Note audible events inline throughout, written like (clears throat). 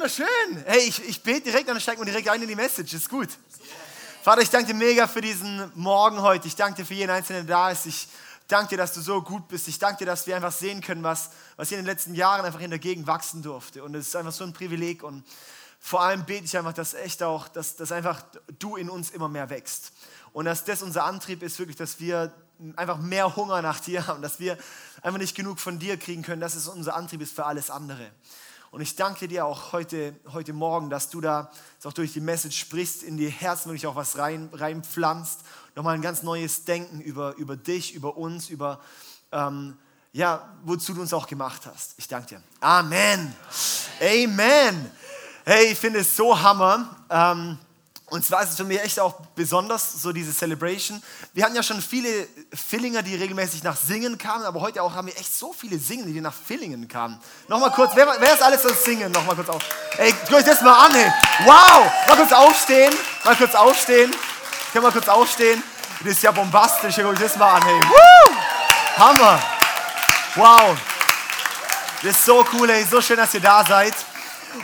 wunderschön. Hey, ich, ich bete direkt und dann steigen wir direkt ein in die Message. Ist gut. Vater, ich danke dir mega für diesen Morgen heute. Ich danke dir für jeden Einzelnen, der da ist. Ich danke dir, dass du so gut bist. Ich danke dir, dass wir einfach sehen können, was, was hier in den letzten Jahren einfach in der Gegend wachsen durfte. Und es ist einfach so ein Privileg. Und vor allem bete ich einfach, dass echt auch, dass, dass einfach du in uns immer mehr wächst. Und dass das unser Antrieb ist, wirklich, dass wir einfach mehr Hunger nach dir haben, dass wir einfach nicht genug von dir kriegen können, dass es unser Antrieb ist für alles andere. Und ich danke dir auch heute, heute Morgen, dass du da auch durch die Message sprichst, in die Herzen wirklich auch was rein, reinpflanzt. Nochmal ein ganz neues Denken über, über dich, über uns, über ähm, ja, wozu du uns auch gemacht hast. Ich danke dir. Amen. Amen. Hey, ich finde es so Hammer. Ähm, und zwar ist es für mich echt auch besonders, so diese Celebration. Wir hatten ja schon viele Fillinger, die regelmäßig nach Singen kamen, aber heute auch haben wir echt so viele Singen, die nach Fillingen kamen. Nochmal kurz, wer, wer ist alles das Singen? Nochmal kurz auf. Ey, guckt euch das mal an, ey. Wow! Mal kurz aufstehen, mal kurz aufstehen. Können wir kurz aufstehen? Das ist ja bombastisch, guckt euch das mal an, ey. Woo! Hammer! Wow! Das ist so cool, ey. So schön, dass ihr da seid.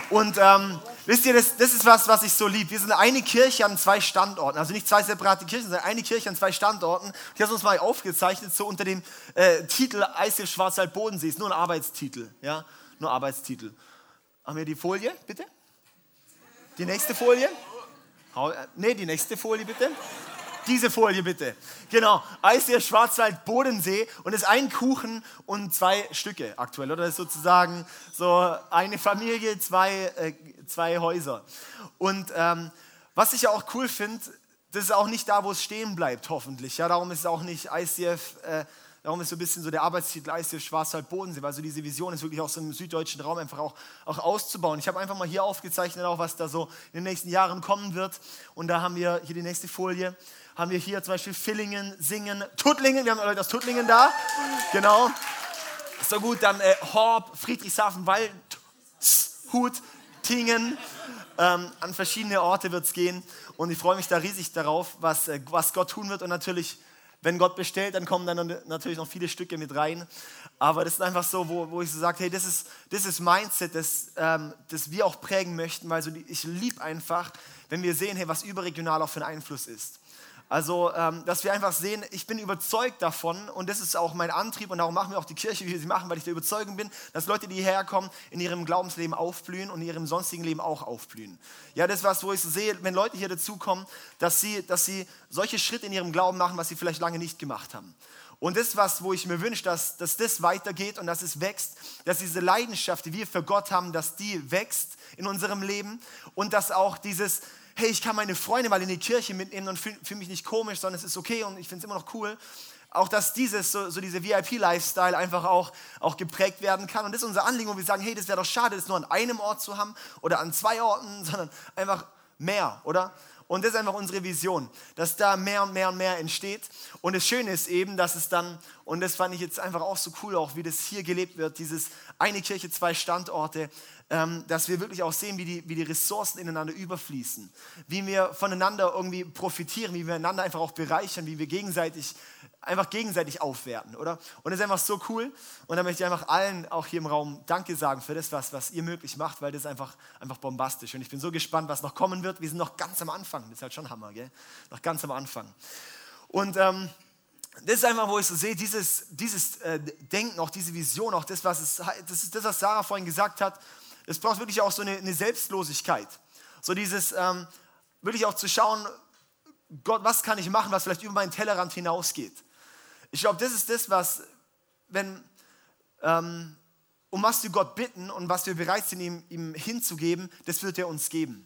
Und ähm, Wisst ihr, das, das ist was, was ich so liebe. Wir sind eine Kirche an zwei Standorten. Also nicht zwei separate Kirchen, sondern eine Kirche an zwei Standorten. Die haben uns mal aufgezeichnet, so unter dem äh, Titel Eisel Schwarzwald Bodensee. Ist nur ein Arbeitstitel. Ja? Nur Arbeitstitel. Haben wir die Folie, bitte? Die nächste Folie? Ne, die nächste Folie, bitte. Diese Folie bitte. Genau, Eisdier Schwarzwald Bodensee und es ist ein Kuchen und zwei Stücke aktuell, oder? Das ist sozusagen so eine Familie, zwei, äh, zwei Häuser. Und ähm, was ich ja auch cool finde, das ist auch nicht da, wo es stehen bleibt, hoffentlich. Ja, darum ist es auch nicht ICF, äh, darum ist so ein bisschen so der Arbeitstitel ICF Schwarzwald Bodensee, weil so diese Vision ist wirklich auch so im süddeutschen Raum einfach auch, auch auszubauen. Ich habe einfach mal hier aufgezeichnet, auch was da so in den nächsten Jahren kommen wird. Und da haben wir hier die nächste Folie haben wir hier zum Beispiel Villingen, Singen, Tuttlingen. Wir haben Leute aus Tuttlingen da. Genau. So gut, dann äh, Horb, Friedrichshafen, Wald, Hut, Tingen. Ähm, an verschiedene Orte wird es gehen. Und ich freue mich da riesig darauf, was, äh, was Gott tun wird. Und natürlich, wenn Gott bestellt, dann kommen dann natürlich noch viele Stücke mit rein. Aber das ist einfach so, wo, wo ich so sage, hey, das ist, das ist Mindset, das, ähm, das wir auch prägen möchten, weil so die, ich liebe einfach, wenn wir sehen, hey, was überregional auch für einen Einfluss ist. Also, ähm, dass wir einfach sehen, ich bin überzeugt davon und das ist auch mein Antrieb und darum machen wir auch die Kirche, wie wir sie machen, weil ich der Überzeugung bin, dass Leute, die hierher kommen, in ihrem Glaubensleben aufblühen und in ihrem sonstigen Leben auch aufblühen. Ja, das ist was, wo ich so sehe, wenn Leute hier dazukommen, dass sie, dass sie solche Schritte in ihrem Glauben machen, was sie vielleicht lange nicht gemacht haben. Und das ist was, wo ich mir wünsche, dass, dass das weitergeht und dass es wächst, dass diese Leidenschaft, die wir für Gott haben, dass die wächst in unserem Leben und dass auch dieses, hey, ich kann meine Freunde mal in die Kirche mitnehmen und fühle fühl mich nicht komisch, sondern es ist okay und ich finde es immer noch cool. Auch dass dieses, so, so diese VIP-Lifestyle einfach auch, auch geprägt werden kann. Und das ist unser Anliegen, wo wir sagen, hey, das wäre doch schade, das nur an einem Ort zu haben oder an zwei Orten, (laughs) sondern einfach mehr, oder? Und das ist einfach unsere Vision, dass da mehr und mehr und mehr entsteht. Und das Schöne ist eben, dass es dann, und das fand ich jetzt einfach auch so cool, auch wie das hier gelebt wird, dieses eine Kirche, zwei Standorte, ähm, dass wir wirklich auch sehen, wie die, wie die Ressourcen ineinander überfließen, wie wir voneinander irgendwie profitieren, wie wir einander einfach auch bereichern, wie wir gegenseitig einfach gegenseitig aufwerten, oder? Und das ist einfach so cool. Und da möchte ich einfach allen auch hier im Raum Danke sagen für das, was, was ihr möglich macht, weil das ist einfach, einfach bombastisch. Und ich bin so gespannt, was noch kommen wird. Wir sind noch ganz am Anfang. Das ist halt schon Hammer, gell? Noch ganz am Anfang. Und ähm, das ist einfach, wo ich so sehe, dieses, dieses äh, Denken, auch diese Vision, auch das, was es, das ist das, was Sarah vorhin gesagt hat, es braucht wirklich auch so eine, eine Selbstlosigkeit. So dieses, ähm, wirklich auch zu schauen, Gott, was kann ich machen, was vielleicht über meinen Tellerrand hinausgeht. Ich glaube, das ist das, was, wenn, ähm, um was wir Gott bitten und was wir bereit sind, ihm, ihm hinzugeben, das wird er uns geben.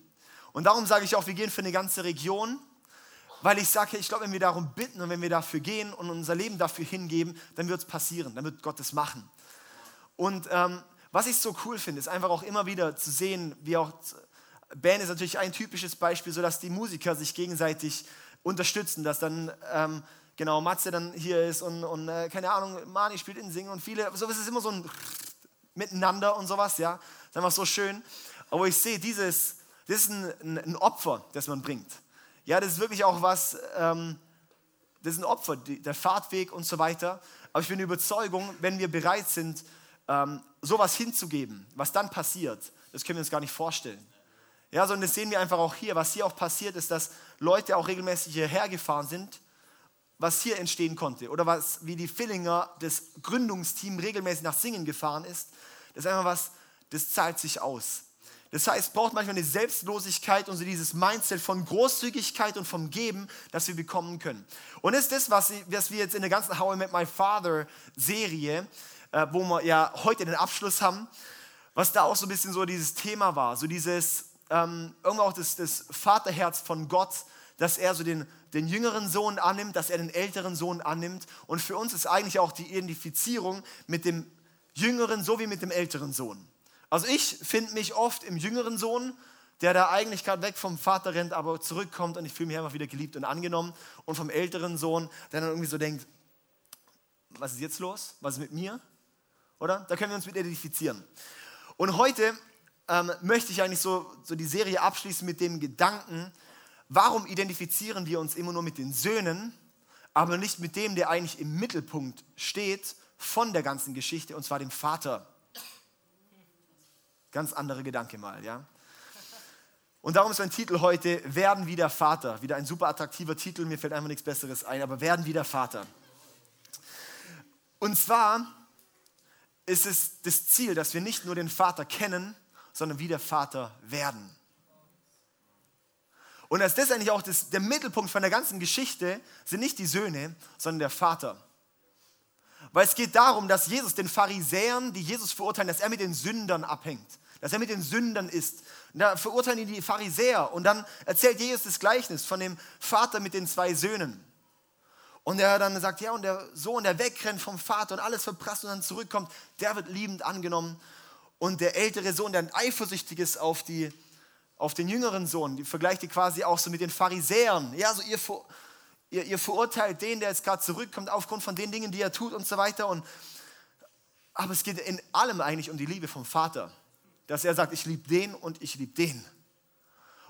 Und darum sage ich auch, wir gehen für eine ganze Region, weil ich sage, ich glaube, wenn wir darum bitten und wenn wir dafür gehen und unser Leben dafür hingeben, dann wird es passieren, dann wird Gott es machen. Und ähm, was ich so cool finde, ist einfach auch immer wieder zu sehen, wie auch Band ist natürlich ein typisches Beispiel, so dass die Musiker sich gegenseitig unterstützen, dass dann ähm, genau Matze dann hier ist und, und äh, keine Ahnung, Mani spielt in Singen und viele, so ist es immer so ein Miteinander und sowas, ja, das ist einfach so schön. Aber ich sehe, dieses, das ist ein, ein, Opfer, das man bringt. Ja, das ist wirklich auch was, ähm, das ist ein Opfer, die, der Fahrtweg und so weiter. Aber ich bin der Überzeugung, wenn wir bereit sind, ähm, sowas hinzugeben, was dann passiert, das können wir uns gar nicht vorstellen. Ja, sondern das sehen wir einfach auch hier. Was hier auch passiert ist, dass Leute auch regelmäßig hierher gefahren sind, was hier entstehen konnte. Oder was, wie die Fillinger, das Gründungsteam regelmäßig nach Singen gefahren ist. Das ist einfach was, das zahlt sich aus. Das heißt, es braucht manchmal eine Selbstlosigkeit und so dieses Mindset von Großzügigkeit und vom Geben, das wir bekommen können. Und ist das, was, was wir jetzt in der ganzen How I Met My Father Serie, äh, wo wir ja heute den Abschluss haben, was da auch so ein bisschen so dieses Thema war, so dieses, ähm, irgendwo auch das, das Vaterherz von Gott, dass er so den, den jüngeren Sohn annimmt, dass er den älteren Sohn annimmt. Und für uns ist eigentlich auch die Identifizierung mit dem jüngeren sowie mit dem älteren Sohn. Also ich finde mich oft im jüngeren Sohn, der da eigentlich gerade weg vom Vater rennt, aber zurückkommt und ich fühle mich einfach wieder geliebt und angenommen. Und vom älteren Sohn, der dann irgendwie so denkt, was ist jetzt los? Was ist mit mir? Oder? Da können wir uns mit identifizieren. Und heute ähm, möchte ich eigentlich so, so die Serie abschließen mit dem Gedanken, warum identifizieren wir uns immer nur mit den Söhnen, aber nicht mit dem, der eigentlich im Mittelpunkt steht von der ganzen Geschichte, und zwar dem Vater. Ganz andere Gedanke mal, ja. Und darum ist mein Titel heute Werden wieder Vater. Wieder ein super attraktiver Titel, mir fällt einfach nichts Besseres ein, aber Werden wieder Vater. Und zwar ist es das Ziel, dass wir nicht nur den Vater kennen, sondern wieder Vater werden. Und das ist eigentlich auch das, der Mittelpunkt von der ganzen Geschichte, sind nicht die Söhne, sondern der Vater. Weil es geht darum, dass Jesus den Pharisäern, die Jesus verurteilen, dass er mit den Sündern abhängt dass er mit den Sündern ist. Und da verurteilen ihn die Pharisäer und dann erzählt Jesus das Gleichnis von dem Vater mit den zwei Söhnen. Und er dann sagt, ja, und der Sohn, der wegrennt vom Vater und alles verprasst und dann zurückkommt, der wird liebend angenommen. Und der ältere Sohn, der eifersüchtig ist auf, die, auf den jüngeren Sohn, die vergleicht die quasi auch so mit den Pharisäern. Ja, so ihr, ihr, ihr verurteilt den, der jetzt gerade zurückkommt, aufgrund von den Dingen, die er tut und so weiter. Und, aber es geht in allem eigentlich um die Liebe vom Vater dass er sagt, ich liebe den und ich liebe den.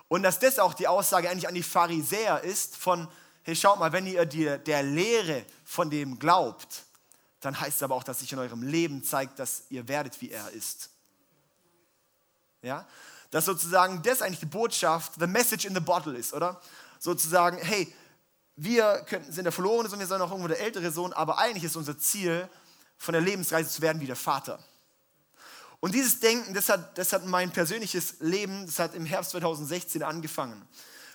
Und dass das auch die Aussage eigentlich an die Pharisäer ist von, hey, schaut mal, wenn ihr die, der Lehre von dem glaubt, dann heißt es aber auch, dass sich in eurem Leben zeigt, dass ihr werdet, wie er ist. Ja? Dass sozusagen das eigentlich die Botschaft, the message in the bottle ist, oder? Sozusagen, hey, wir sind der verlorene Sohn, wir sind auch irgendwo der ältere Sohn, aber eigentlich ist unser Ziel, von der Lebensreise zu werden wie der Vater. Und dieses Denken, das hat, das hat mein persönliches Leben, das hat im Herbst 2016 angefangen.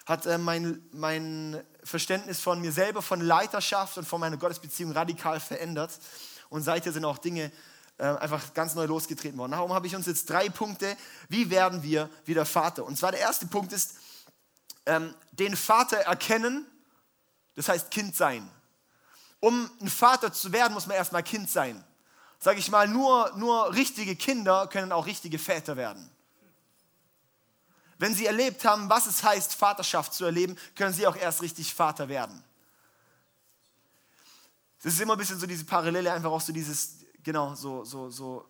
Hat äh, mein, mein Verständnis von mir selber, von Leiterschaft und von meiner Gottesbeziehung radikal verändert. Und seither sind auch Dinge einfach ganz neu losgetreten worden. Darum habe ich uns jetzt drei Punkte, wie werden wir wieder Vater. Und zwar der erste Punkt ist, ähm, den Vater erkennen, das heißt Kind sein. Um ein Vater zu werden, muss man erstmal Kind sein sage ich mal, nur, nur richtige Kinder können auch richtige Väter werden. Wenn sie erlebt haben, was es heißt, Vaterschaft zu erleben, können sie auch erst richtig Vater werden. Das ist immer ein bisschen so diese Parallele, einfach auch so dieses, genau, so, so, so,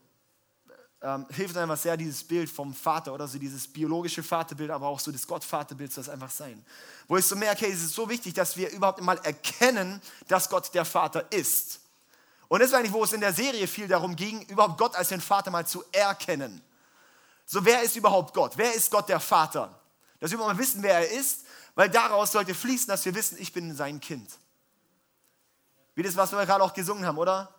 ähm, hilft einfach sehr dieses Bild vom Vater oder so dieses biologische Vaterbild, aber auch so das Gottvaterbild soll es einfach sein. Wo ich so merke, hey, es ist so wichtig, dass wir überhaupt mal erkennen, dass Gott der Vater ist. Und das ist eigentlich, wo es in der Serie viel darum ging, überhaupt Gott als den Vater mal zu erkennen. So, wer ist überhaupt Gott? Wer ist Gott der Vater? Dass wir mal wissen, wer er ist, weil daraus sollte fließen, dass wir wissen, ich bin sein Kind. Wie das, was wir gerade auch gesungen haben, oder?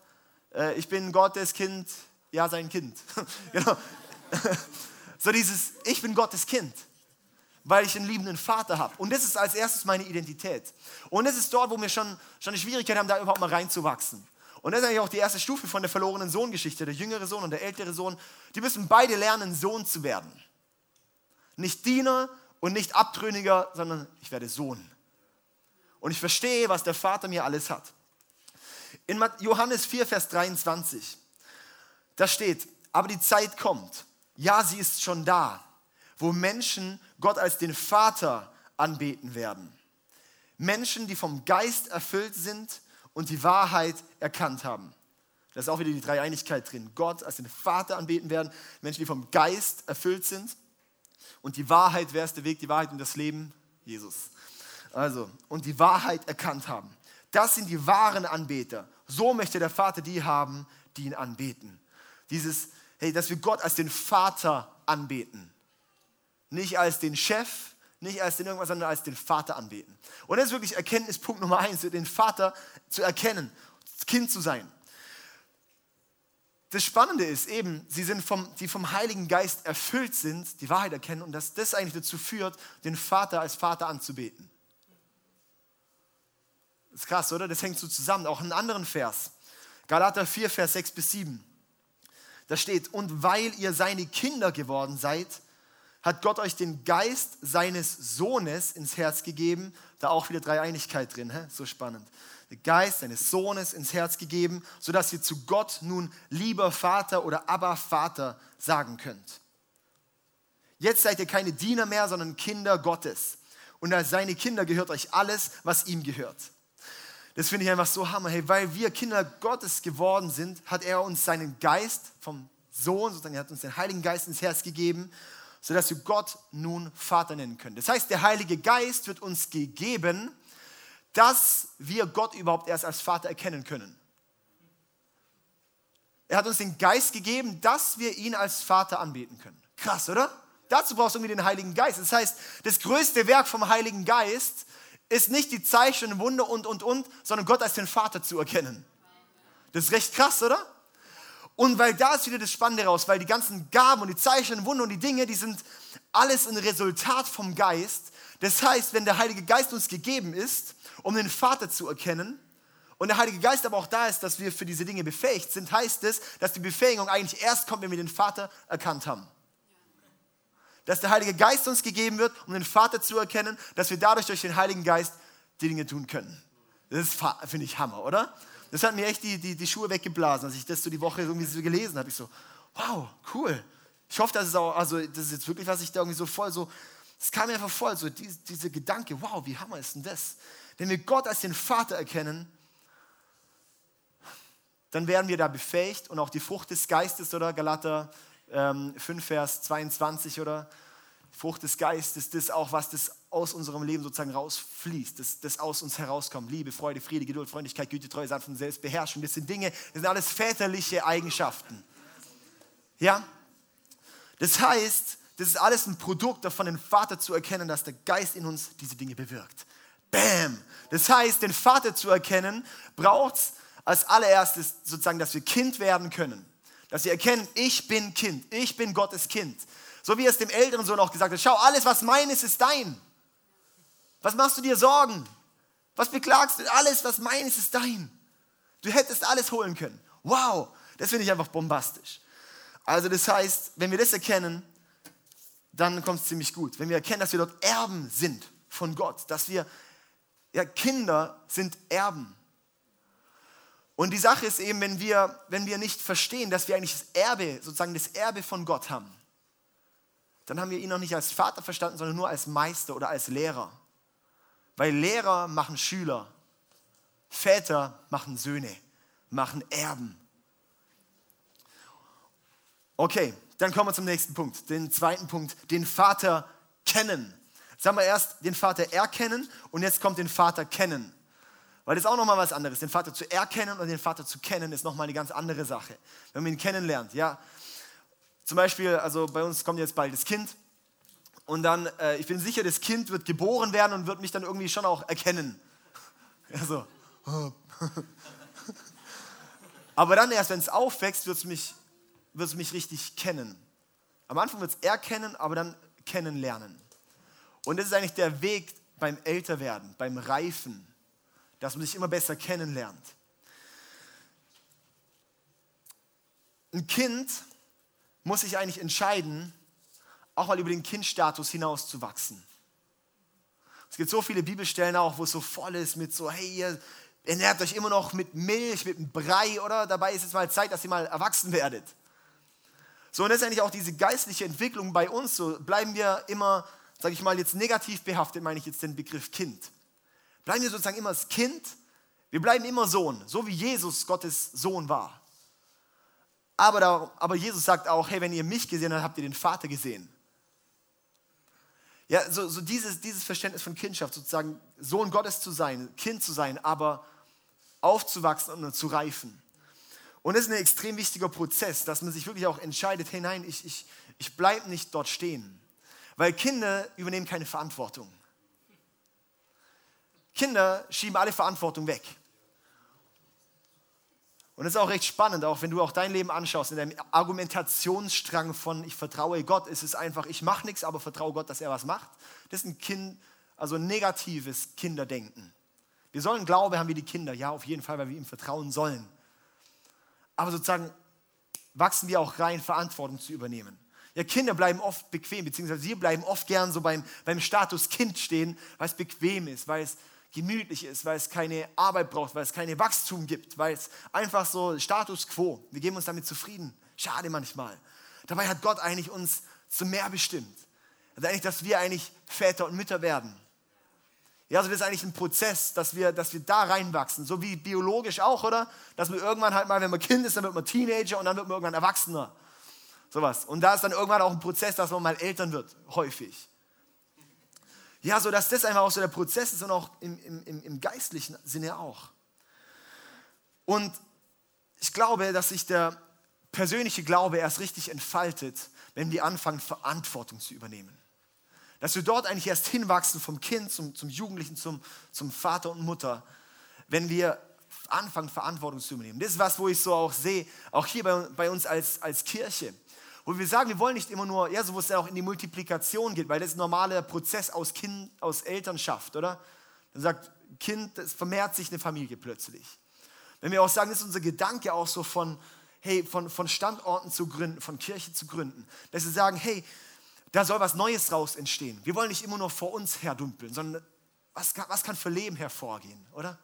Äh, ich bin Gottes Kind, ja, sein Kind. (laughs) genau. (laughs) so dieses, ich bin Gottes Kind, weil ich einen liebenden Vater habe. Und das ist als erstes meine Identität. Und das ist dort, wo wir schon, schon eine Schwierigkeit haben, da überhaupt mal reinzuwachsen. Und das ist eigentlich auch die erste Stufe von der verlorenen Sohn-Geschichte. Der jüngere Sohn und der ältere Sohn, die müssen beide lernen, Sohn zu werden. Nicht Diener und nicht Abtrünniger, sondern ich werde Sohn. Und ich verstehe, was der Vater mir alles hat. In Johannes 4, Vers 23, da steht, aber die Zeit kommt, ja, sie ist schon da, wo Menschen Gott als den Vater anbeten werden. Menschen, die vom Geist erfüllt sind und die Wahrheit erkannt haben. Da ist auch wieder die Dreieinigkeit drin. Gott als den Vater anbeten werden, Menschen, die vom Geist erfüllt sind. Und die Wahrheit, wer ist der Weg, die Wahrheit und das Leben? Jesus. Also, und die Wahrheit erkannt haben. Das sind die wahren Anbeter. So möchte der Vater die haben, die ihn anbeten. Dieses, hey, dass wir Gott als den Vater anbeten. Nicht als den Chef, nicht als den irgendwas, sondern als den Vater anbeten. Und das ist wirklich Erkenntnispunkt Nummer eins, den Vater zu erkennen, Kind zu sein. Das Spannende ist eben, sie sind vom, die vom Heiligen Geist erfüllt sind, die Wahrheit erkennen und dass das eigentlich dazu führt, den Vater als Vater anzubeten. Das ist krass, oder? Das hängt so zusammen. Auch einen anderen Vers. Galater 4, Vers 6 bis 7. Da steht, und weil ihr seine Kinder geworden seid, hat Gott euch den Geist seines Sohnes ins Herz gegeben. Da auch wieder Dreieinigkeit drin, hä? so spannend. Der Geist seines Sohnes ins Herz gegeben, sodass ihr zu Gott nun lieber Vater oder Abba Vater sagen könnt. Jetzt seid ihr keine Diener mehr, sondern Kinder Gottes. Und als seine Kinder gehört euch alles, was ihm gehört. Das finde ich einfach so hammer. Hey, weil wir Kinder Gottes geworden sind, hat er uns seinen Geist vom Sohn, sozusagen, er hat uns den Heiligen Geist ins Herz gegeben sodass wir Gott nun Vater nennen können. Das heißt, der Heilige Geist wird uns gegeben, dass wir Gott überhaupt erst als Vater erkennen können. Er hat uns den Geist gegeben, dass wir ihn als Vater anbeten können. Krass, oder? Dazu brauchst du irgendwie den Heiligen Geist. Das heißt, das größte Werk vom Heiligen Geist ist nicht die Zeichen, Wunder und, und, und, sondern Gott als den Vater zu erkennen. Das ist recht krass, oder? Und weil da ist wieder das Spannende raus, weil die ganzen Gaben und die Zeichen, Wunder und die Dinge, die sind alles ein Resultat vom Geist. Das heißt, wenn der Heilige Geist uns gegeben ist, um den Vater zu erkennen, und der Heilige Geist aber auch da ist, dass wir für diese Dinge befähigt sind, heißt es, dass die Befähigung eigentlich erst kommt, wenn wir den Vater erkannt haben. Dass der Heilige Geist uns gegeben wird, um den Vater zu erkennen, dass wir dadurch durch den Heiligen Geist die Dinge tun können. Das finde ich Hammer, oder? Das hat mir echt die, die, die Schuhe weggeblasen, als ich das so die Woche irgendwie so gelesen habe. Ich so, wow, cool. Ich hoffe, das ist auch, also das ist jetzt wirklich, was ich da irgendwie so voll so, es kam mir einfach voll, so diese, diese Gedanke, wow, wie hammer ist denn das? Wenn wir Gott als den Vater erkennen, dann werden wir da befähigt und auch die Frucht des Geistes, oder Galater ähm, 5, Vers 22, oder Frucht des Geistes, das auch, was das aus unserem Leben sozusagen rausfließt, das, das aus uns herauskommt. Liebe, Freude, Friede, Geduld, Freundlichkeit, Güte, Treue, Sanftmut, Selbstbeherrschung. Das sind Dinge, das sind alles väterliche Eigenschaften. Ja? Das heißt, das ist alles ein Produkt davon, den Vater zu erkennen, dass der Geist in uns diese Dinge bewirkt. Bam! Das heißt, den Vater zu erkennen, braucht es als allererstes sozusagen, dass wir Kind werden können. Dass wir erkennen, ich bin Kind, ich bin Gottes Kind. So wie er es dem älteren Sohn auch gesagt hat, schau, alles, was mein ist, ist dein. Was machst du dir Sorgen? Was beklagst du? Alles, was mein ist, ist dein. Du hättest alles holen können. Wow, das finde ich einfach bombastisch. Also das heißt, wenn wir das erkennen, dann kommt es ziemlich gut. Wenn wir erkennen, dass wir dort Erben sind von Gott, dass wir, ja, Kinder sind Erben. Und die Sache ist eben, wenn wir, wenn wir nicht verstehen, dass wir eigentlich das Erbe, sozusagen das Erbe von Gott haben, dann haben wir ihn noch nicht als Vater verstanden, sondern nur als Meister oder als Lehrer. Weil Lehrer machen Schüler, Väter machen Söhne, machen Erben. Okay, dann kommen wir zum nächsten Punkt, den zweiten Punkt, den Vater kennen. Sagen wir erst den Vater erkennen und jetzt kommt den Vater kennen. Weil das ist auch nochmal was anderes. Den Vater zu erkennen und den Vater zu kennen ist nochmal eine ganz andere Sache. Wenn man ihn kennenlernt, ja. Zum Beispiel, also bei uns kommt jetzt bald das Kind und dann, äh, ich bin sicher, das Kind wird geboren werden und wird mich dann irgendwie schon auch erkennen. (laughs) Ja, so. (laughs) Aber dann erst, wenn es aufwächst, wird es mich, wird's mich richtig kennen. Am Anfang wird es erkennen, aber dann kennenlernen. Und das ist eigentlich der Weg beim Älterwerden, beim Reifen, dass man sich immer besser kennenlernt. Ein Kind muss sich eigentlich entscheiden, auch mal über den Kindstatus hinaus zu wachsen. Es gibt so viele Bibelstellen auch, wo es so voll ist mit so, hey, ihr ernährt euch immer noch mit Milch, mit einem Brei, oder? Dabei ist es mal Zeit, dass ihr mal erwachsen werdet. So, und das ist eigentlich auch diese geistliche Entwicklung bei uns. So bleiben wir immer, sage ich mal, jetzt negativ behaftet, meine ich jetzt den Begriff Kind. Bleiben wir sozusagen immer das Kind, wir bleiben immer Sohn, so wie Jesus Gottes Sohn war. Aber, da, aber Jesus sagt auch, hey, wenn ihr mich gesehen habt, habt ihr den Vater gesehen. Ja, so, so dieses, dieses Verständnis von Kindschaft, sozusagen Sohn Gottes zu sein, Kind zu sein, aber aufzuwachsen und zu reifen. Und das ist ein extrem wichtiger Prozess, dass man sich wirklich auch entscheidet, hey nein, ich, ich, ich bleibe nicht dort stehen. Weil Kinder übernehmen keine Verantwortung. Kinder schieben alle Verantwortung weg. Und das ist auch recht spannend, auch wenn du auch dein Leben anschaust, in deinem Argumentationsstrang von ich vertraue Gott, ist es einfach, ich mache nichts, aber vertraue Gott, dass er was macht. Das ist ein Kind, also negatives Kinderdenken. Wir sollen Glaube haben wie die Kinder, ja, auf jeden Fall, weil wir ihm vertrauen sollen. Aber sozusagen wachsen wir auch rein, Verantwortung zu übernehmen. Ja, Kinder bleiben oft bequem, beziehungsweise wir bleiben oft gern so beim, beim Status Kind stehen, weil es bequem ist, weil es gemütlich ist, weil es keine Arbeit braucht, weil es keine Wachstum gibt, weil es einfach so Status quo. Wir geben uns damit zufrieden. Schade manchmal. Dabei hat Gott eigentlich uns zu mehr bestimmt. Er hat eigentlich, dass wir eigentlich Väter und Mütter werden. Ja, also das ist eigentlich ein Prozess, dass wir, dass wir da reinwachsen, so wie biologisch auch, oder? Dass man irgendwann halt mal, wenn man Kind ist, dann wird man Teenager und dann wird man irgendwann Erwachsener. Sowas. Und da ist dann irgendwann auch ein Prozess, dass man mal Eltern wird, häufig. Ja, so dass das einfach auch so der Prozess ist und auch im, im, im geistlichen Sinne auch. Und ich glaube, dass sich der persönliche Glaube erst richtig entfaltet, wenn wir anfangen, Verantwortung zu übernehmen. Dass wir dort eigentlich erst hinwachsen vom Kind zum, zum Jugendlichen, zum, zum Vater und Mutter, wenn wir anfangen, Verantwortung zu übernehmen. Das ist was, wo ich so auch sehe, auch hier bei, bei uns als, als Kirche. Wo wir sagen, wir wollen nicht immer nur, ja, so wo es dann auch in die Multiplikation geht, weil das ist ein normaler Prozess aus Kind, aus Elternschaft, oder? Dann sagt Kind, es vermehrt sich eine Familie plötzlich. Wenn wir auch sagen, das ist unser Gedanke auch so von, hey, von, von Standorten zu gründen, von Kirche zu gründen, dass wir sagen, hey, da soll was Neues raus entstehen. Wir wollen nicht immer nur vor uns herdumpeln, sondern was, was kann für Leben hervorgehen, oder?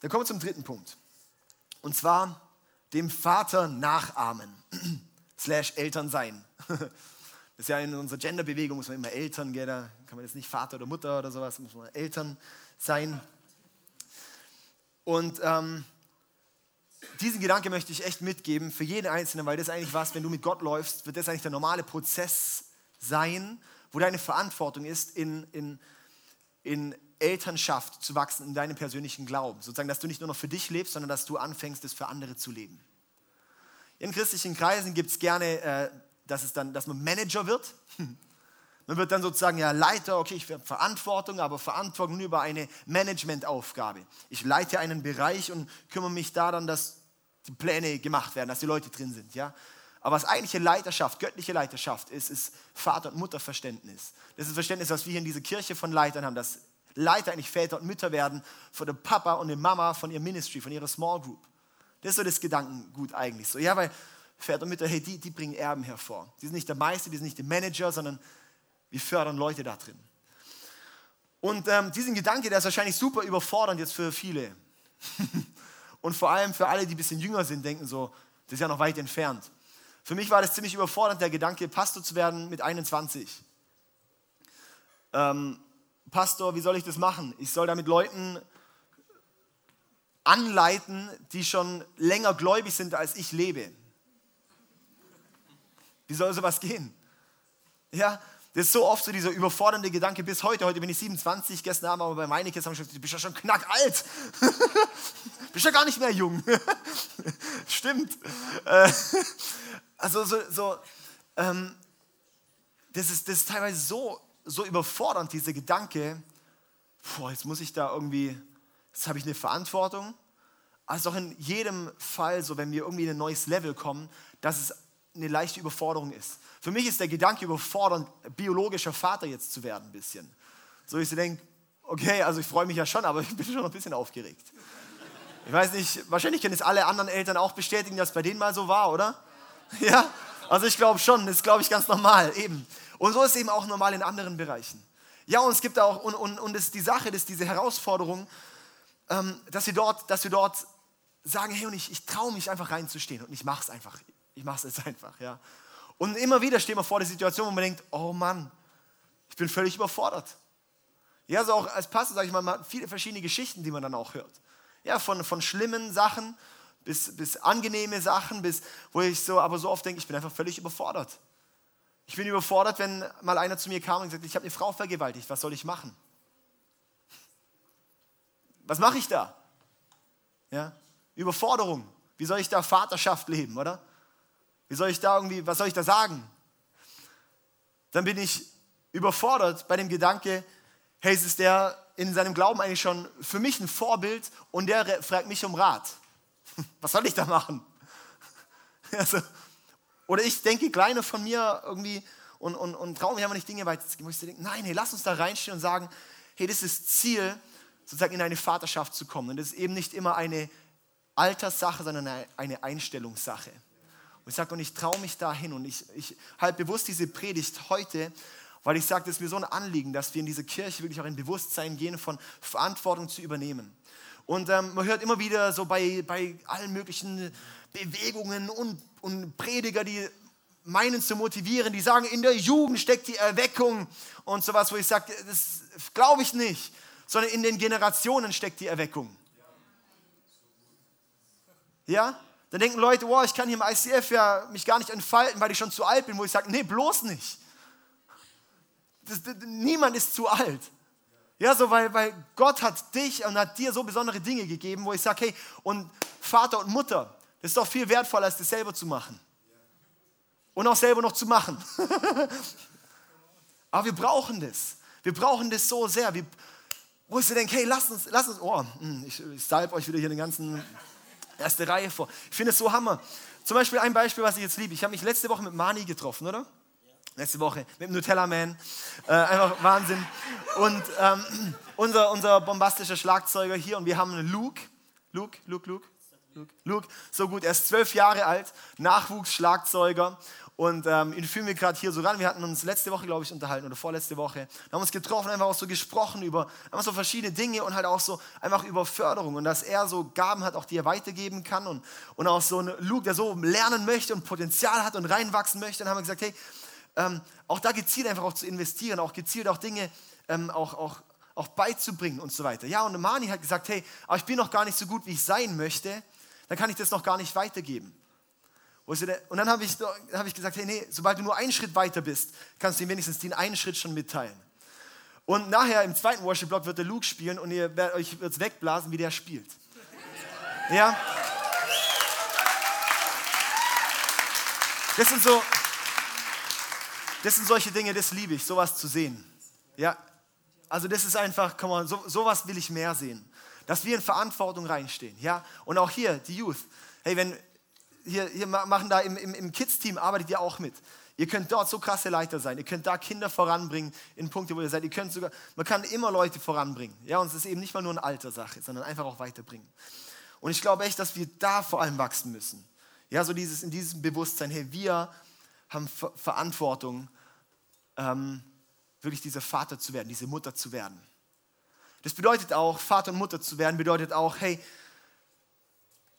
Dann kommen wir zum dritten Punkt. Und zwar dem Vater nachahmen. (clears throat) Slash Eltern sein. (laughs) Das ist ja in unserer Genderbewegung, muss man immer Eltern, gell? da kann man jetzt nicht Vater oder Mutter oder sowas, muss man Eltern sein. Und ähm, diesen Gedanke möchte ich echt mitgeben für jeden Einzelnen, weil das eigentlich was, wenn du mit Gott läufst, wird das eigentlich der normale Prozess sein, wo deine Verantwortung ist, in, in, in Elternschaft zu wachsen, in deinem persönlichen Glauben. Sozusagen, dass du nicht nur noch für dich lebst, sondern dass du anfängst, es für andere zu leben. In christlichen Kreisen gibt es gerne, äh, dass, es dann, dass man Manager wird. (laughs) Man wird dann sozusagen ja Leiter, okay, ich habe Verantwortung, aber Verantwortung nur über eine Managementaufgabe. Ich leite einen Bereich und kümmere mich da dann, dass die Pläne gemacht werden, dass die Leute drin sind. Ja? Aber was eigentliche Leiterschaft, göttliche Leiterschaft ist, ist Vater- und Mutterverständnis. Das ist das Verständnis, was wir hier in dieser Kirche von Leitern haben, dass Leiter eigentlich Väter und Mütter werden von dem Papa und der Mama von ihrem Ministry, von ihrer Small Group. Das ist so das Gedankengut eigentlich so. Ja, weil Väter und Mütter, hey, die, die bringen Erben hervor. Die sind nicht der Meister, die sind nicht der Manager, sondern wir fördern Leute da drin. Und ähm, diesen Gedanke, der ist wahrscheinlich super überfordernd jetzt für viele. (laughs) und vor allem für alle, die ein bisschen jünger sind, denken so, das ist ja noch weit entfernt. Für mich war das ziemlich überfordernd, der Gedanke, Pastor zu werden mit 21. Ähm, Pastor, wie soll ich das machen? Ich soll damit Leuten anleiten, die schon länger gläubig sind, als ich lebe. Wie soll sowas gehen? Ja, das ist so oft so dieser überfordernde Gedanke bis heute. Heute bin ich 27, gestern Abend aber bei Meinekes haben wir gesagt, du bist ja schon knackalt. (laughs) bist ja gar nicht mehr jung. (laughs) Stimmt. Äh, (laughs) also so, so ähm, das, ist, das ist teilweise so so überfordernd, dieser Gedanke, boah, jetzt muss ich da irgendwie, jetzt habe ich eine Verantwortung. Also auch in jedem Fall, so wenn wir irgendwie in ein neues Level kommen, dass es eine leichte Überforderung ist. Für mich ist der Gedanke überfordernd, biologischer Vater jetzt zu werden, ein bisschen. So ich so denke, okay, also ich freue mich ja schon, aber (laughs) ich bin schon ein bisschen aufgeregt. Ich weiß nicht, wahrscheinlich können es alle anderen Eltern auch bestätigen, dass bei denen mal so war, oder? Ja, also ich glaube schon, das ist glaube ich ganz normal, eben. Und so ist es eben auch normal in anderen Bereichen. Ja, und es gibt auch, und, und, und es die Sache, dass diese Herausforderung, ähm, dass, wir dort, dass wir dort sagen, hey, und ich, ich traue mich einfach reinzustehen und ich mache es einfach. Ich mache es jetzt (laughs) einfach, ja. Und immer wieder stehen wir vor der Situation, wo man denkt, oh Mann, ich bin völlig überfordert. Ja, so auch als Pastor, sage ich mal, man viele verschiedene Geschichten, die man dann auch hört. Ja, von, von schlimmen Sachen bis, bis angenehme Sachen, bis, wo ich so, aber so oft denke, ich bin einfach völlig überfordert. Ich bin überfordert, wenn mal einer zu mir kam und gesagt, ich habe eine Frau vergewaltigt, was soll ich machen? Was mache ich da? Ja? Überforderung. Wie soll ich da Vaterschaft leben, oder? Wie soll ich da irgendwie, was soll ich da sagen? Dann bin ich überfordert bei dem Gedanke, hey, es ist der in seinem Glauben eigentlich schon für mich ein Vorbild und der fragt mich um Rat. (laughs) Was soll ich da machen? (laughs) Also, oder ich denke kleiner von mir irgendwie und, und, und traue mich einfach nicht Dinge weiterzugeben, wo ich denke, nein, hey, lass uns da reinstehen und sagen, hey, das ist Ziel, sozusagen in eine Vaterschaft zu kommen. Und das ist eben nicht immer eine Alterssache, sondern eine, Einstellungssache. Und ich sage, und ich traue mich dahin und ich, ich halte bewusst diese Predigt heute, weil ich sage, das ist mir so ein Anliegen, dass wir in diese Kirche wirklich auch in Bewusstsein gehen, von Verantwortung zu übernehmen. Und ähm, man hört immer wieder so bei, bei allen möglichen Bewegungen und, und Prediger, die meinen zu motivieren, die sagen, in der Jugend steckt die Erweckung und sowas, wo ich sage, das glaube ich nicht, sondern in den Generationen steckt die Erweckung. Ja? Dann denken Leute, wow, ich kann hier im ICF ja mich gar nicht entfalten, weil ich schon zu alt bin, wo ich sage, nee, bloß nicht das, das, niemand ist zu alt. Ja, so weil, weil Gott hat dich und hat dir so besondere Dinge gegeben, wo ich sage, hey, und Vater und Mutter, das ist doch viel wertvoller, als das selber zu machen. Und auch selber noch zu machen. (laughs) Aber wir brauchen das. Wir brauchen das so sehr. Wir, wo ich so denke, hey, lass uns, lass uns, oh, hm, ich, ich salbe euch wieder hier den ganzen erste Reihe vor. Ich finde es so Hammer. Zum Beispiel ein Beispiel, was ich jetzt liebe. Ich habe mich letzte Woche mit Mani getroffen, oder? letzte Woche mit dem Nutella Man. Äh, einfach Wahnsinn. Und ähm, unser, unser bombastischer Schlagzeuger hier und wir haben Luke. Luke, Luke, Luke. Luke, Luke, so gut, er ist zwölf Jahre alt, Nachwuchsschlagzeuger und ähm, ihn fühlen wir gerade hier so ran. Wir hatten uns letzte Woche, glaube ich, unterhalten oder vorletzte Woche. Wir haben uns getroffen, einfach auch so gesprochen über einfach so verschiedene Dinge und halt auch so einfach über Förderung und dass er so Gaben hat, auch die er weitergeben kann und, und auch so ein Luke, der so lernen möchte und Potenzial hat und reinwachsen möchte. dann haben wir gesagt, hey, ähm, auch da gezielt einfach auch zu investieren, auch gezielt auch Dinge ähm, auch, auch, auch beizubringen und so weiter. Ja, und Mani hat gesagt, hey, aber ich bin noch gar nicht so gut, wie ich sein möchte, dann kann ich das noch gar nicht weitergeben. Und dann habe ich, hab ich gesagt, hey, nee, sobald du nur einen Schritt weiter bist, kannst du ihm wenigstens den einen Schritt schon mitteilen. Und nachher im zweiten Worship-Block wird der Luke spielen und ihr euch wird's wegblasen, wie der spielt. Ja? Das sind so, das sind solche Dinge, das liebe ich, sowas zu sehen. Ja, also das ist einfach, komm mal, so, sowas will ich mehr sehen. Dass wir in Verantwortung reinstehen. Ja, und auch hier, die Youth. Hey, wenn, hier, hier machen da im, im, im Kids-Team, arbeitet ihr auch mit. Ihr könnt dort so krasse Leiter sein. Ihr könnt da Kinder voranbringen in Punkte, wo ihr seid. Ihr könnt sogar, man kann immer Leute voranbringen. Ja, und es ist eben nicht mal nur eine Alterssache, sondern einfach auch weiterbringen. Und ich glaube echt, dass wir da vor allem wachsen müssen. Ja, so dieses, in diesem Bewusstsein, hey, wir haben Ver Verantwortung, ähm, wirklich dieser Vater zu werden, diese Mutter zu werden. Das bedeutet auch, Vater und Mutter zu werden, bedeutet auch, hey,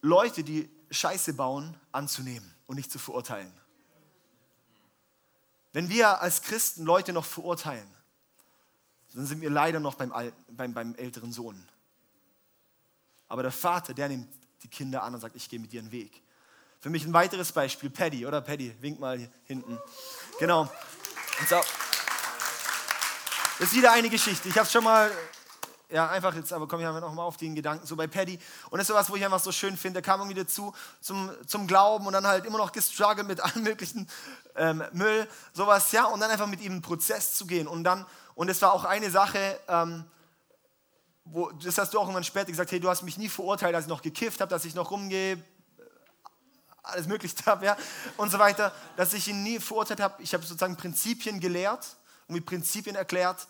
Leute, die Scheiße bauen, anzunehmen und nicht zu verurteilen. Wenn wir als Christen Leute noch verurteilen, dann sind wir leider noch beim, beim, beim älteren Sohn. Aber der Vater, der nimmt die Kinder an und sagt, ich gehe mit dir einen Weg. Für mich ein weiteres Beispiel, Paddy, oder Paddy, wink mal hier hinten. Genau. So. Das ist wieder eine Geschichte. Ich habe schon mal, ja, einfach jetzt, aber komme ich noch mal auf den Gedanken, so bei Paddy. Und das ist sowas, wo ich einfach so schön finde. Der kam irgendwie dazu zum, zum Glauben und dann halt immer noch gestruggelt mit (laughs) allem möglichen ähm, Müll, sowas, ja. Und dann einfach mit ihm einen Prozess zu gehen. Und dann, und es war auch eine Sache, ähm, wo, das hast du auch irgendwann später gesagt, hey, du hast mich nie verurteilt, dass ich noch gekifft habe, dass ich noch rumgehe, alles Mögliche habe, ja, und so weiter, dass ich ihn nie verurteilt habe. Ich habe sozusagen Prinzipien gelehrt, irgendwie Prinzipien erklärt,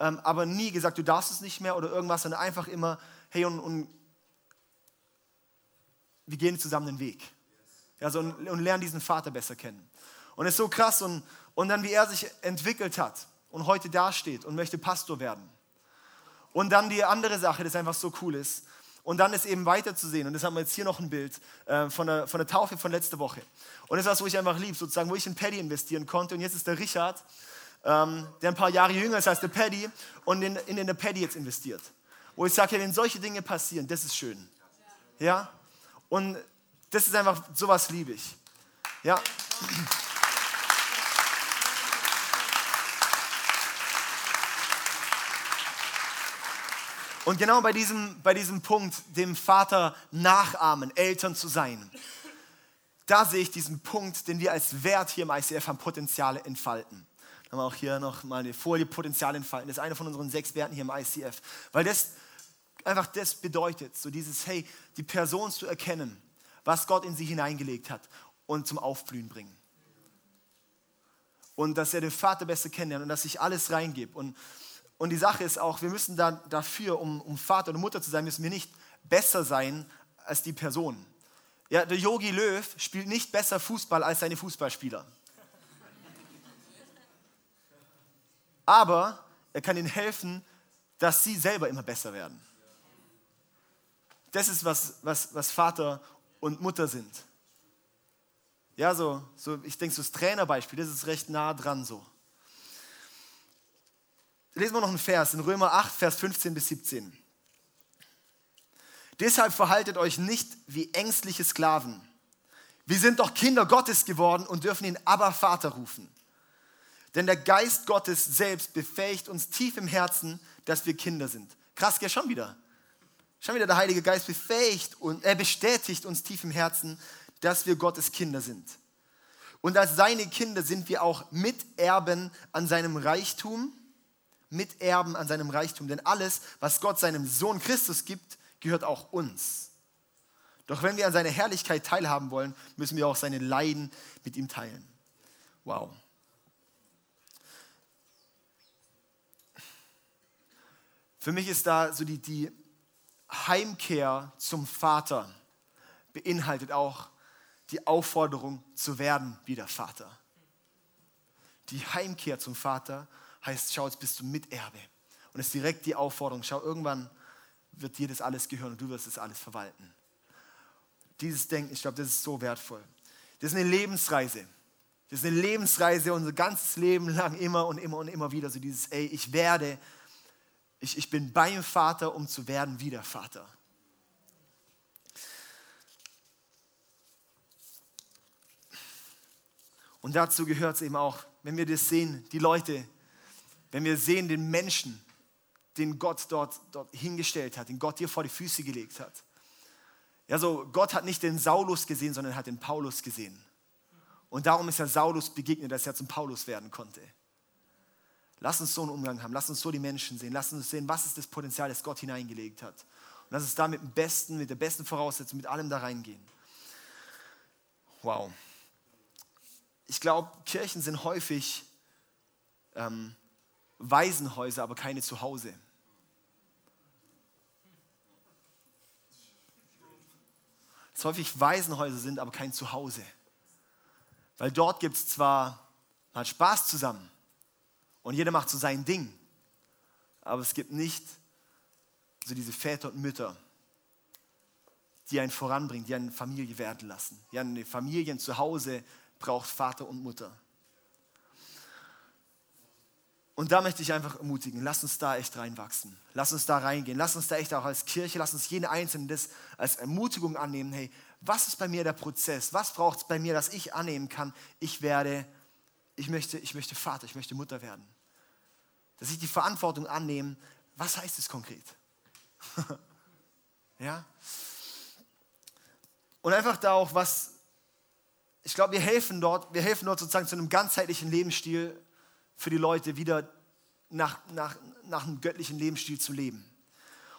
ähm, aber nie gesagt, du darfst es nicht mehr oder irgendwas, sondern einfach immer, hey, und, und wir gehen zusammen den Weg. Ja, so, und, und lernen diesen Vater besser kennen. Und es ist so krass und, und dann, wie er sich entwickelt hat und heute dasteht und möchte Pastor werden. Und dann die andere Sache, das einfach so cool ist, und dann ist eben weiterzusehen. Und das haben wir jetzt hier noch ein Bild äh, von, der, von der Taufe von letzter Woche. Und das ist was, wo ich einfach lieb, sozusagen, wo ich in Paddy investieren konnte. Und jetzt ist der Richard, ähm, der ein paar Jahre jünger ist als der Paddy und in, in den der Paddy jetzt investiert. Wo ich sage, hey, wenn solche Dinge passieren, das ist schön. Ja? Und das ist einfach, sowas liebe ich. Ja. Und genau bei diesem, bei diesem Punkt, dem Vater nachahmen, Eltern zu sein, da sehe ich diesen Punkt, den wir als Wert hier im ICF haben, Potenziale entfalten. Dann haben wir auch hier noch mal eine Folie, Potenziale entfalten. Das ist einer von unseren sechs Werten hier im ICF. Weil das einfach das bedeutet, so dieses, hey, die Person zu erkennen, was Gott in sie hineingelegt hat und zum Aufblühen bringen. Und dass er den Vater besser kennenlernt und dass ich alles reingebe. Und, und die Sache ist auch, wir müssen da, dafür, um, um Vater oder Mutter zu sein, müssen wir nicht besser sein als die Person. Ja, der Yogi Löw spielt nicht besser Fußball als seine Fußballspieler. Aber er kann ihnen helfen, dass sie selber immer besser werden. Das ist, was, was, was Vater und Mutter sind. Ja, so, so ich denke, so das Trainerbeispiel, das ist recht nah dran so. Lesen wir noch einen Vers in Römer 8, Vers 15 bis 17. Deshalb verhaltet euch nicht wie ängstliche Sklaven. Wir sind doch Kinder Gottes geworden und dürfen ihn aber Vater rufen. Denn der Geist Gottes selbst befähigt uns tief im Herzen, dass wir Kinder sind. Krass, ja schon wieder. Schon wieder der Heilige Geist befähigt und er bestätigt uns tief im Herzen, dass wir Gottes Kinder sind. Und als seine Kinder sind wir auch Miterben an seinem Reichtum, Miterben an seinem Reichtum. Denn alles, was Gott seinem Sohn Christus gibt, gehört auch uns. Doch wenn wir an seiner Herrlichkeit teilhaben wollen, müssen wir auch seine Leiden mit ihm teilen. Wow. Für mich ist da so die, die Heimkehr zum Vater beinhaltet auch die Aufforderung zu werden wie der Vater. Die Heimkehr zum Vater heißt, schau, jetzt bist du Miterbe. Und es ist direkt die Aufforderung, schau, irgendwann wird dir das alles gehören und du wirst das alles verwalten. Dieses Denken, ich glaube, das ist so wertvoll. Das ist eine Lebensreise. Das ist eine Lebensreise, unser ganzes Leben lang immer und immer und immer wieder. So dieses, ey, ich werde, ich, ich bin beim Vater, um zu werden wie der Vater. Und dazu gehört es eben auch, wenn wir das sehen, die Leute, wenn wir sehen den Menschen, den Gott dort, dort hingestellt hat, den Gott dir vor die Füße gelegt hat. Ja, so Gott hat nicht den Saulus gesehen, sondern hat den Paulus gesehen. Und darum ist er Saulus begegnet, dass er zum Paulus werden konnte. Lass uns so einen Umgang haben, lass uns so die Menschen sehen, lass uns sehen, was ist das Potenzial, das Gott hineingelegt hat. Und lass uns da mit dem Besten, mit der besten Voraussetzung, mit allem da reingehen. Wow. Ich glaube, Kirchen sind häufig ähm, Waisenhäuser, aber keine Zuhause. Dass häufig Waisenhäuser sind, aber kein Zuhause. Weil dort gibt es zwar, man hat Spaß zusammen und jeder macht so sein Ding, aber es gibt nicht so diese Väter und Mütter, die einen voranbringen, die eine Familie werden lassen. Die eine Familie zu Hause braucht Vater und Mutter. Und da möchte ich einfach ermutigen, lass uns da echt reinwachsen. Lass uns da reingehen. Lass uns da echt auch als Kirche, lass uns jeden Einzelnen das als Ermutigung annehmen. Hey, was ist bei mir der Prozess? Was braucht es bei mir, dass ich annehmen kann? Ich werde, ich möchte, ich möchte Vater, ich möchte Mutter werden. Dass ich die Verantwortung annehme. Was heißt es konkret? (laughs) ja? Und einfach da auch was, ich glaube, wir helfen dort, wir helfen dort sozusagen zu einem ganzheitlichen Lebensstil, für die Leute wieder nach, nach, nach einem göttlichen Lebensstil zu leben.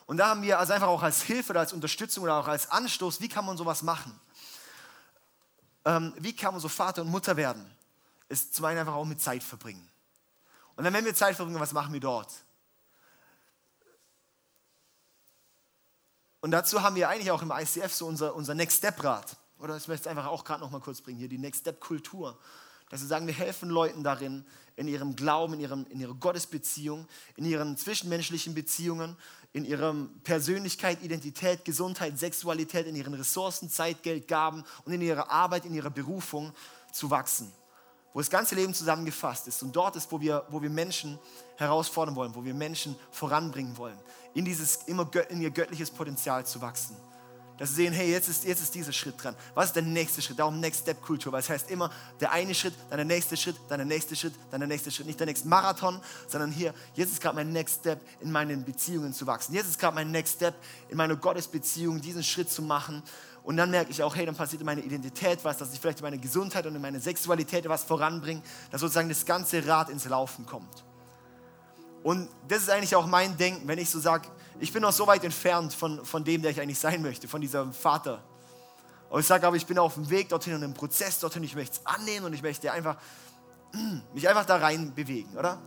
Und da haben wir also einfach auch als Hilfe oder als Unterstützung oder auch als Anstoß, wie kann man sowas machen? Ähm, wie kann man so Vater und Mutter werden? Ist zum einen einfach auch mit Zeit verbringen. Und dann, wenn wir Zeit verbringen, was machen wir dort? Und dazu haben wir eigentlich auch im ICF so unser, unser Next Step Rat. Oder ich möchte es einfach auch gerade noch mal kurz bringen, hier die Next Step Kultur. Dass wir sagen, wir helfen Leuten darin, in ihrem Glauben, in, ihrem, in ihrer Gottesbeziehung, in ihren zwischenmenschlichen Beziehungen, in ihrer Persönlichkeit, Identität, Gesundheit, Sexualität, in ihren Ressourcen, Zeit, Geld, Gaben und in ihrer Arbeit, in ihrer Berufung zu wachsen. Wo das ganze Leben zusammengefasst ist. Und dort ist, wo wir, wo wir Menschen herausfordern wollen, wo wir Menschen voranbringen wollen, in, dieses, immer in ihr göttliches Potenzial zu wachsen dass sie sehen, hey, jetzt ist, jetzt ist dieser Schritt dran. Was ist der nächste Schritt? Darum Next Step Kultur, weil es heißt immer, der eine Schritt, dann der nächste Schritt, dann der nächste Schritt, dann der nächste Schritt. Nicht der nächste Marathon, sondern hier, jetzt ist gerade mein Next Step, in meinen Beziehungen zu wachsen. Jetzt ist gerade mein Next Step, in meiner Gottesbeziehung diesen Schritt zu machen. Und dann merke ich auch, hey, dann passiert in meiner Identität was, dass ich vielleicht in meine Gesundheit und in meine Sexualität was voranbringe, dass sozusagen das ganze Rad ins Laufen kommt. Und das ist eigentlich auch mein Denken, wenn ich so sage, ich bin noch so weit entfernt von, von dem, der ich eigentlich sein möchte, von diesem Vater. Und ich sage aber, ich bin auf dem Weg dorthin und im Prozess dorthin, ich möchte es annehmen und ich möchte einfach, mich einfach da rein bewegen, oder?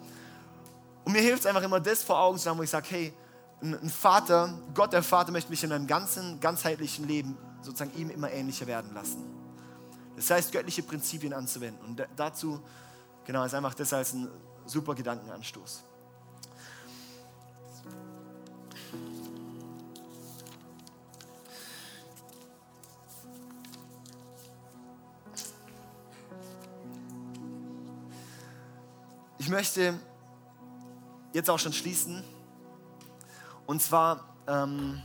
Und mir hilft es einfach immer, das vor Augen zu haben, wo ich sage, hey, ein Vater, Gott der Vater möchte mich in meinem ganzen, ganzheitlichen Leben sozusagen ihm immer ähnlicher werden lassen. Das heißt, göttliche Prinzipien anzuwenden. Und dazu, genau, ist einfach das als ein super Gedankenanstoß. Ich möchte jetzt auch schon schließen. Und zwar ähm,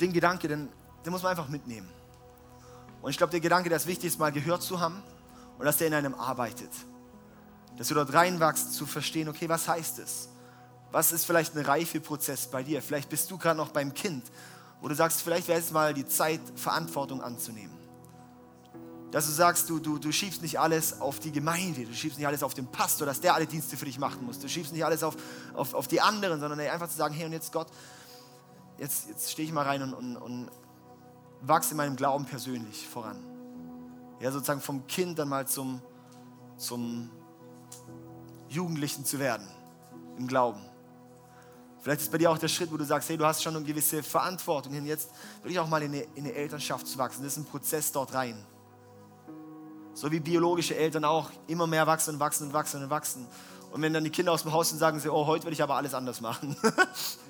den Gedanke, den, den muss man einfach mitnehmen. Und ich glaube, der Gedanke, der ist wichtig, ist mal gehört zu haben und dass der in einem arbeitet. Dass du dort reinwachst, zu verstehen, okay, was heißt es? Was ist vielleicht ein Reifeprozess bei dir? Vielleicht bist du gerade noch beim Kind, wo du sagst, vielleicht wäre es mal die Zeit, Verantwortung anzunehmen. Dass du sagst, du, du, du schiebst nicht alles auf die Gemeinde, du schiebst nicht alles auf den Pastor, dass der alle Dienste für dich machen muss. Du schiebst nicht alles auf, auf, auf die anderen, sondern einfach zu sagen, hey und jetzt Gott, jetzt, jetzt stehe ich mal rein und, und, und wachse in meinem Glauben persönlich voran. Ja, sozusagen vom Kind dann mal zum, zum Jugendlichen zu werden im Glauben. Vielleicht ist bei dir auch der Schritt, wo du sagst, hey, du hast schon eine gewisse Verantwortung hin, jetzt will ich auch mal in eine, in eine Elternschaft zu wachsen. Das ist ein Prozess dort rein. So wie biologische Eltern auch immer mehr wachsen und wachsen und wachsen und wachsen. Und wenn dann die Kinder aus dem Haus sind, sagen sie, oh, heute will ich aber alles anders machen. (laughs)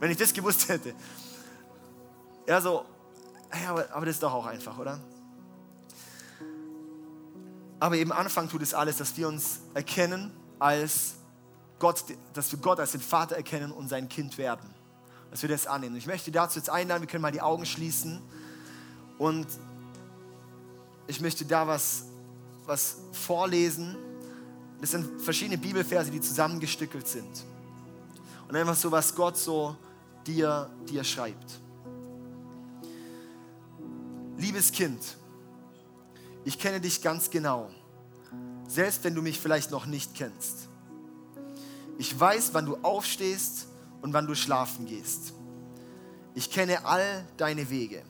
wenn ich das gewusst hätte. Ja, so, ja, aber, aber das ist doch auch einfach, oder? Aber eben Anfang tut es alles, dass wir uns erkennen als Gott, dass wir Gott als den Vater erkennen und sein Kind werden. Dass wir das annehmen. Ich möchte dazu jetzt einladen, wir können mal die Augen schließen und ich möchte da was, was vorlesen. Das sind verschiedene Bibelverse, die zusammengestückelt sind. Und einfach so, was Gott so dir, dir schreibt. Liebes Kind, ich kenne dich ganz genau, selbst wenn du mich vielleicht noch nicht kennst. Ich weiß, wann du aufstehst und wann du schlafen gehst. Ich kenne all deine Wege.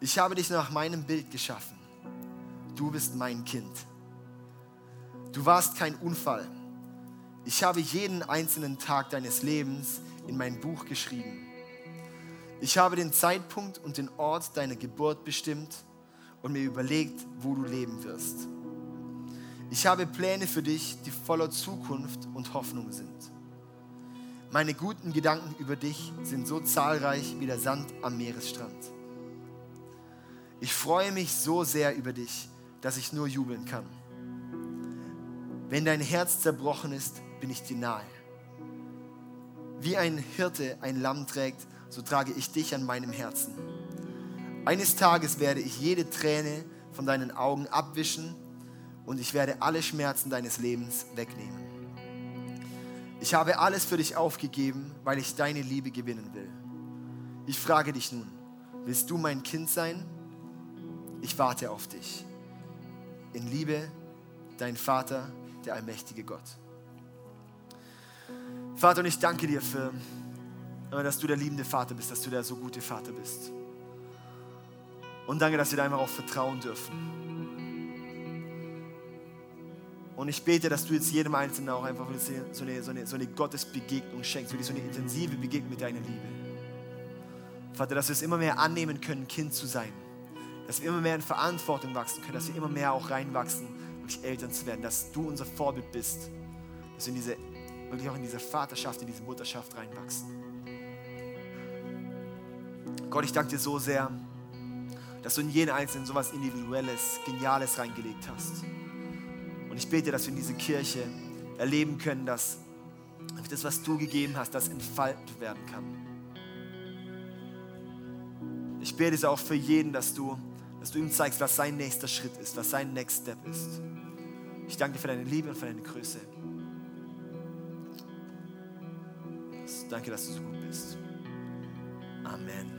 Ich habe dich nach meinem Bild geschaffen du bist mein Kind. Du warst kein Unfall. Ich habe jeden einzelnen Tag deines Lebens in mein Buch geschrieben. Ich habe den Zeitpunkt und den Ort deiner Geburt bestimmt und mir überlegt, wo du leben wirst. Ich habe Pläne für dich, die voller Zukunft und Hoffnung sind. Meine guten Gedanken über dich sind so zahlreich wie der Sand am Meeresstrand. Ich freue mich so sehr über dich dass ich nur jubeln kann. Wenn dein Herz zerbrochen ist, bin ich dir nahe. Wie ein Hirte ein Lamm trägt, so trage ich dich an meinem Herzen. Eines Tages werde ich jede Träne von deinen Augen abwischen und ich werde alle Schmerzen deines Lebens wegnehmen. Ich habe alles für dich aufgegeben, weil ich deine Liebe gewinnen will. Ich frage dich nun, willst du mein Kind sein? Ich warte auf dich in Liebe, dein Vater, der allmächtige Gott. Vater, und ich danke dir für, dass du der liebende Vater bist, dass du der so gute Vater bist. Und danke, dass wir da einfach auch vertrauen dürfen. Und ich bete, dass du jetzt jedem Einzelnen auch einfach so eine, so eine, so eine Gottesbegegnung schenkst, wirklich so eine intensive Begegnung mit deiner Liebe. Vater, dass wir es immer mehr annehmen können, Kind zu sein dass wir immer mehr in Verantwortung wachsen können, dass wir immer mehr auch reinwachsen, wirklich Eltern zu werden, dass du unser Vorbild bist, dass wir in diese, wirklich auch in diese Vaterschaft, in diese Mutterschaft reinwachsen. Gott, ich danke dir so sehr, dass du in jeden Einzelnen so etwas Individuelles, Geniales reingelegt hast. Und ich bete, dass wir in diese Kirche erleben können, dass das, was du gegeben hast, das entfaltet werden kann. Ich bete es auch für jeden, dass du, dass du ihm zeigst, was sein nächster Schritt ist, was sein Next Step ist. Ich danke dir für deine Liebe und für deine Größe. Danke, dass du so gut bist. Amen.